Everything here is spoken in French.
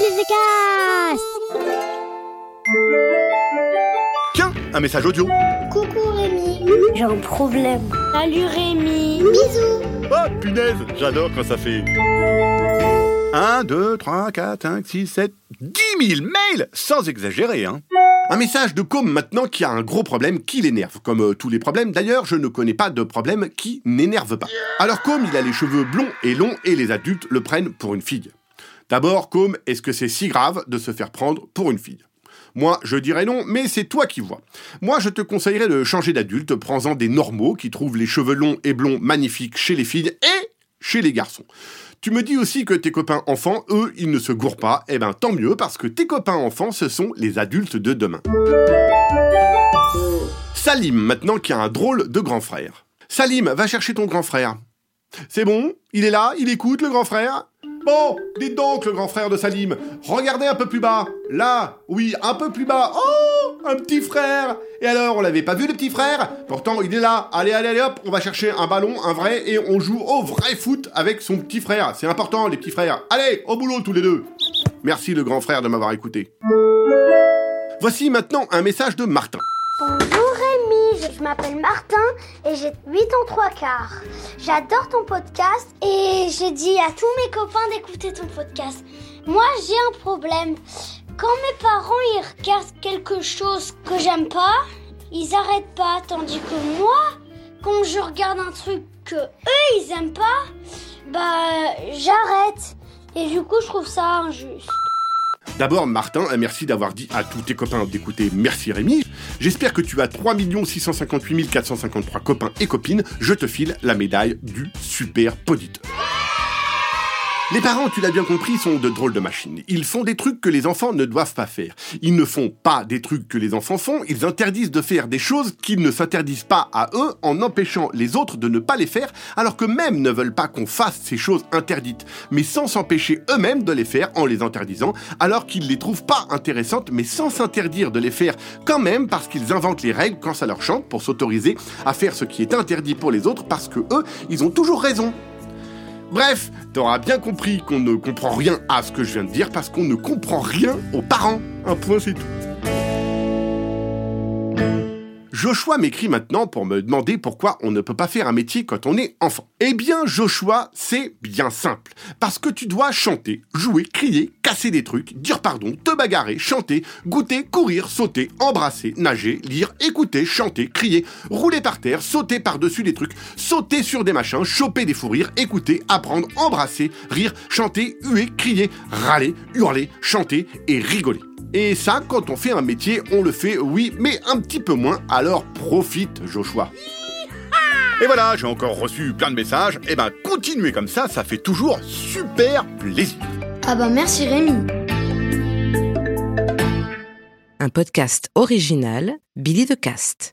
Cast Tiens, un message audio. Coucou Rémi. J'ai un problème. Salut Rémi. Bisous. Oh, punaise, j'adore quand ça fait... 1, 2, 3, 4, 5, 6, 7, 10 000 mails Sans exagérer, hein un message de Com maintenant qui a un gros problème qui l'énerve. Comme euh, tous les problèmes, d'ailleurs, je ne connais pas de problème qui n'énerve pas. Alors Com, il a les cheveux blonds et longs et les adultes le prennent pour une fille. D'abord, Com, est-ce que c'est si grave de se faire prendre pour une fille? Moi, je dirais non, mais c'est toi qui vois. Moi, je te conseillerais de changer d'adulte, prends-en des normaux qui trouvent les cheveux longs et blonds magnifiques chez les filles et chez les garçons. Tu me dis aussi que tes copains enfants, eux, ils ne se gourrent pas. Eh ben, tant mieux, parce que tes copains enfants, ce sont les adultes de demain. Salim, maintenant, qui a un drôle de grand frère. Salim, va chercher ton grand frère. C'est bon? Il est là? Il écoute, le grand frère? Bon, dites donc, le grand frère de Salim, regardez un peu plus bas. Là, oui, un peu plus bas. Oh, un petit frère. Et alors, on l'avait pas vu, le petit frère? Pourtant, il est là. Allez, allez, allez, hop, on va chercher un ballon, un vrai, et on joue au vrai foot avec son petit frère. C'est important, les petits frères. Allez, au boulot tous les deux. Merci, le grand frère, de m'avoir écouté. Voici maintenant un message de Martin. Je m'appelle Martin et j'ai 8 ans 3 quarts. J'adore ton podcast et j'ai dit à tous mes copains d'écouter ton podcast. Moi j'ai un problème. Quand mes parents ils regardent quelque chose que j'aime pas, ils arrêtent pas. Tandis que moi, quand je regarde un truc que eux ils aiment pas, bah j'arrête. Et du coup je trouve ça injuste. D'abord, Martin, merci d'avoir dit à tous tes copains d'écouter Merci Rémi. J'espère que tu as 3 658 453 copains et copines. Je te file la médaille du super poditeur. Les parents, tu l'as bien compris, sont de drôles de machines. Ils font des trucs que les enfants ne doivent pas faire. Ils ne font pas des trucs que les enfants font, ils interdisent de faire des choses qu'ils ne s'interdisent pas à eux en empêchant les autres de ne pas les faire, alors que même ne veulent pas qu'on fasse ces choses interdites, mais sans s'empêcher eux-mêmes de les faire en les interdisant, alors qu'ils les trouvent pas intéressantes, mais sans s'interdire de les faire quand même parce qu'ils inventent les règles quand ça leur chante pour s'autoriser à faire ce qui est interdit pour les autres parce que eux, ils ont toujours raison. Bref, t'auras bien compris qu'on ne comprend rien à ce que je viens de dire parce qu'on ne comprend rien aux parents. Un point, c'est tout. Joshua m'écrit maintenant pour me demander pourquoi on ne peut pas faire un métier quand on est enfant. Eh bien, Joshua, c'est bien simple. Parce que tu dois chanter, jouer, crier, casser des trucs, dire pardon, te bagarrer, chanter, goûter, courir, sauter, embrasser, nager, lire, écouter, chanter, crier, rouler par terre, sauter par-dessus des trucs, sauter sur des machins, choper des fous rires, écouter, apprendre, embrasser, rire, chanter, huer, crier, râler, hurler, chanter et rigoler. Et ça, quand on fait un métier, on le fait, oui, mais un petit peu moins, alors profite, Joshua. Et voilà, j'ai encore reçu plein de messages. Et ben, continuez comme ça, ça fait toujours super plaisir. Ah bah merci Rémi. Un podcast original, Billy de Cast.